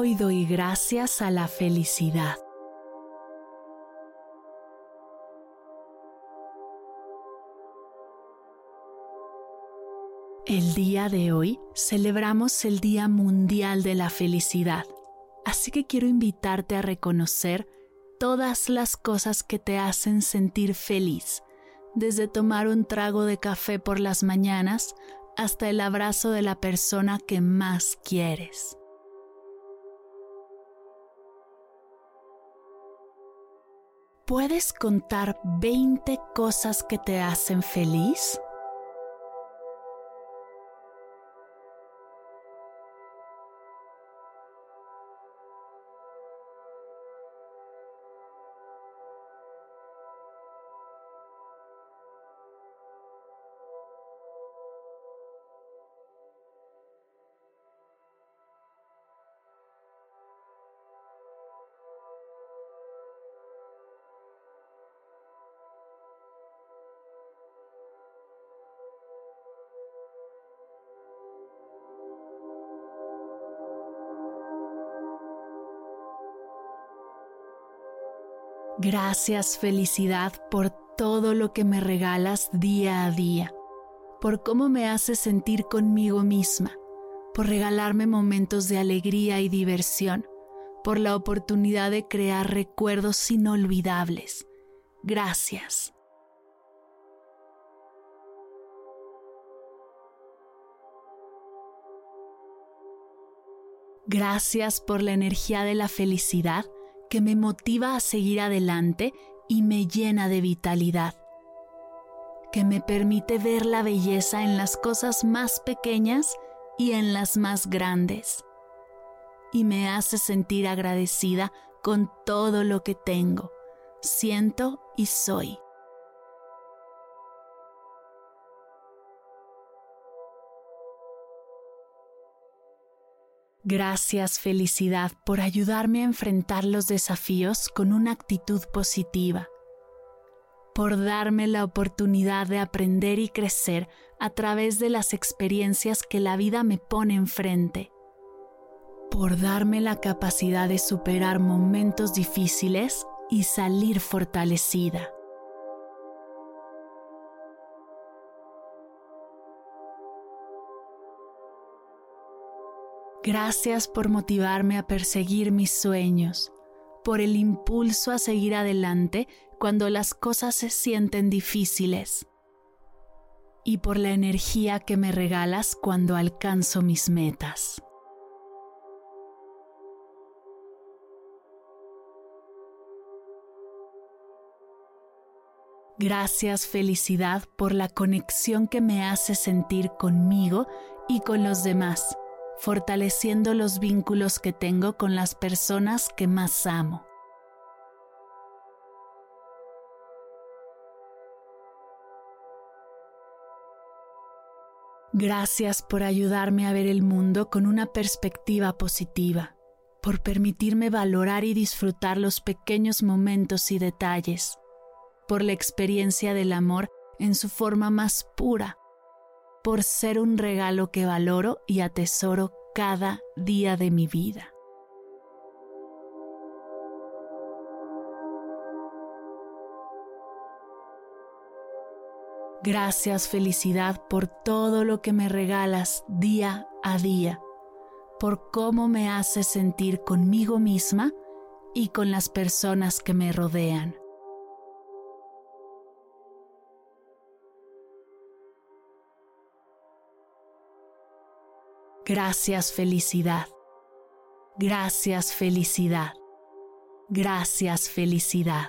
Hoy doy gracias a la felicidad. El día de hoy celebramos el Día Mundial de la Felicidad, así que quiero invitarte a reconocer todas las cosas que te hacen sentir feliz, desde tomar un trago de café por las mañanas hasta el abrazo de la persona que más quieres. ¿Puedes contar 20 cosas que te hacen feliz? Gracias felicidad por todo lo que me regalas día a día, por cómo me haces sentir conmigo misma, por regalarme momentos de alegría y diversión, por la oportunidad de crear recuerdos inolvidables. Gracias. Gracias por la energía de la felicidad que me motiva a seguir adelante y me llena de vitalidad, que me permite ver la belleza en las cosas más pequeñas y en las más grandes, y me hace sentir agradecida con todo lo que tengo, siento y soy. Gracias felicidad por ayudarme a enfrentar los desafíos con una actitud positiva, por darme la oportunidad de aprender y crecer a través de las experiencias que la vida me pone enfrente, por darme la capacidad de superar momentos difíciles y salir fortalecida. Gracias por motivarme a perseguir mis sueños, por el impulso a seguir adelante cuando las cosas se sienten difíciles y por la energía que me regalas cuando alcanzo mis metas. Gracias felicidad por la conexión que me hace sentir conmigo y con los demás fortaleciendo los vínculos que tengo con las personas que más amo. Gracias por ayudarme a ver el mundo con una perspectiva positiva, por permitirme valorar y disfrutar los pequeños momentos y detalles, por la experiencia del amor en su forma más pura por ser un regalo que valoro y atesoro cada día de mi vida. Gracias felicidad por todo lo que me regalas día a día, por cómo me haces sentir conmigo misma y con las personas que me rodean. Gracias felicidad. Gracias felicidad. Gracias felicidad.